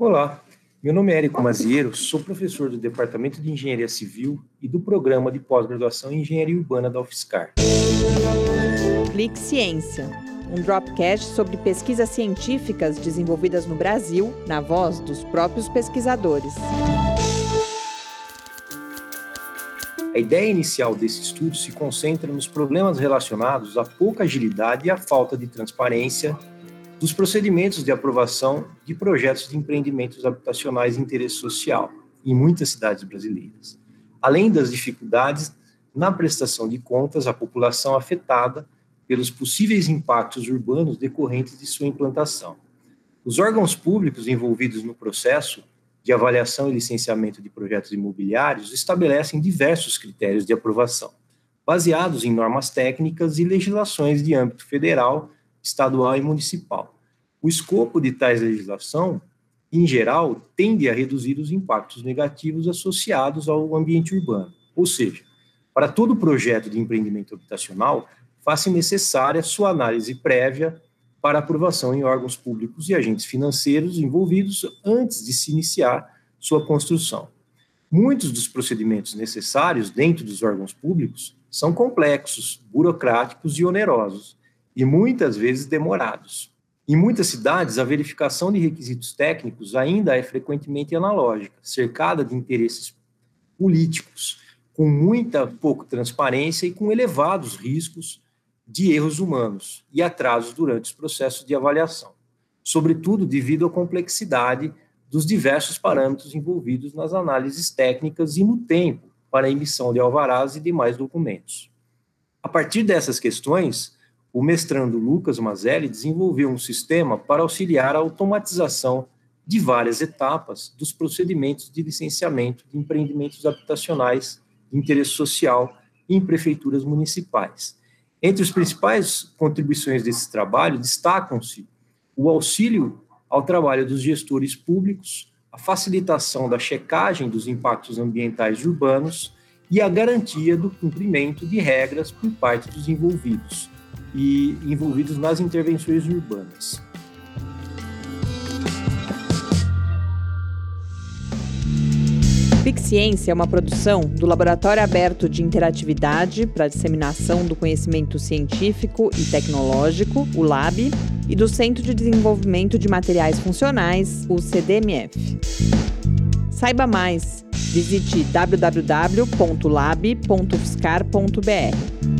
Olá, meu nome é Érico Maziero, sou professor do Departamento de Engenharia Civil e do Programa de Pós-Graduação em Engenharia Urbana da UFSCar. Clique Ciência, um dropcast sobre pesquisas científicas desenvolvidas no Brasil, na voz dos próprios pesquisadores. A ideia inicial desse estudo se concentra nos problemas relacionados à pouca agilidade e à falta de transparência dos procedimentos de aprovação de projetos de empreendimentos habitacionais de interesse social em muitas cidades brasileiras, além das dificuldades na prestação de contas à população afetada pelos possíveis impactos urbanos decorrentes de sua implantação. Os órgãos públicos envolvidos no processo de avaliação e licenciamento de projetos imobiliários estabelecem diversos critérios de aprovação, baseados em normas técnicas e legislações de âmbito federal estadual e municipal. O escopo de tais legislação, em geral, tende a reduzir os impactos negativos associados ao ambiente urbano. Ou seja, para todo projeto de empreendimento habitacional, faz-se necessária sua análise prévia para aprovação em órgãos públicos e agentes financeiros envolvidos antes de se iniciar sua construção. Muitos dos procedimentos necessários dentro dos órgãos públicos são complexos, burocráticos e onerosos, e muitas vezes demorados. Em muitas cidades, a verificação de requisitos técnicos ainda é frequentemente analógica, cercada de interesses políticos, com muita pouca transparência e com elevados riscos de erros humanos e atrasos durante os processos de avaliação, sobretudo devido à complexidade dos diversos parâmetros envolvidos nas análises técnicas e no tempo para a emissão de alvarás e demais documentos. A partir dessas questões, o mestrando Lucas Mazelli desenvolveu um sistema para auxiliar a automatização de várias etapas dos procedimentos de licenciamento de empreendimentos habitacionais de interesse social em prefeituras municipais. Entre as principais contribuições desse trabalho destacam-se o auxílio ao trabalho dos gestores públicos, a facilitação da checagem dos impactos ambientais urbanos e a garantia do cumprimento de regras por parte dos envolvidos, e envolvidos nas intervenções urbanas. Ciência é uma produção do Laboratório Aberto de Interatividade para Disseminação do Conhecimento Científico e Tecnológico, o LAB, e do Centro de Desenvolvimento de Materiais Funcionais, o CDMF. Saiba mais, visite www.lab.fiscar.br.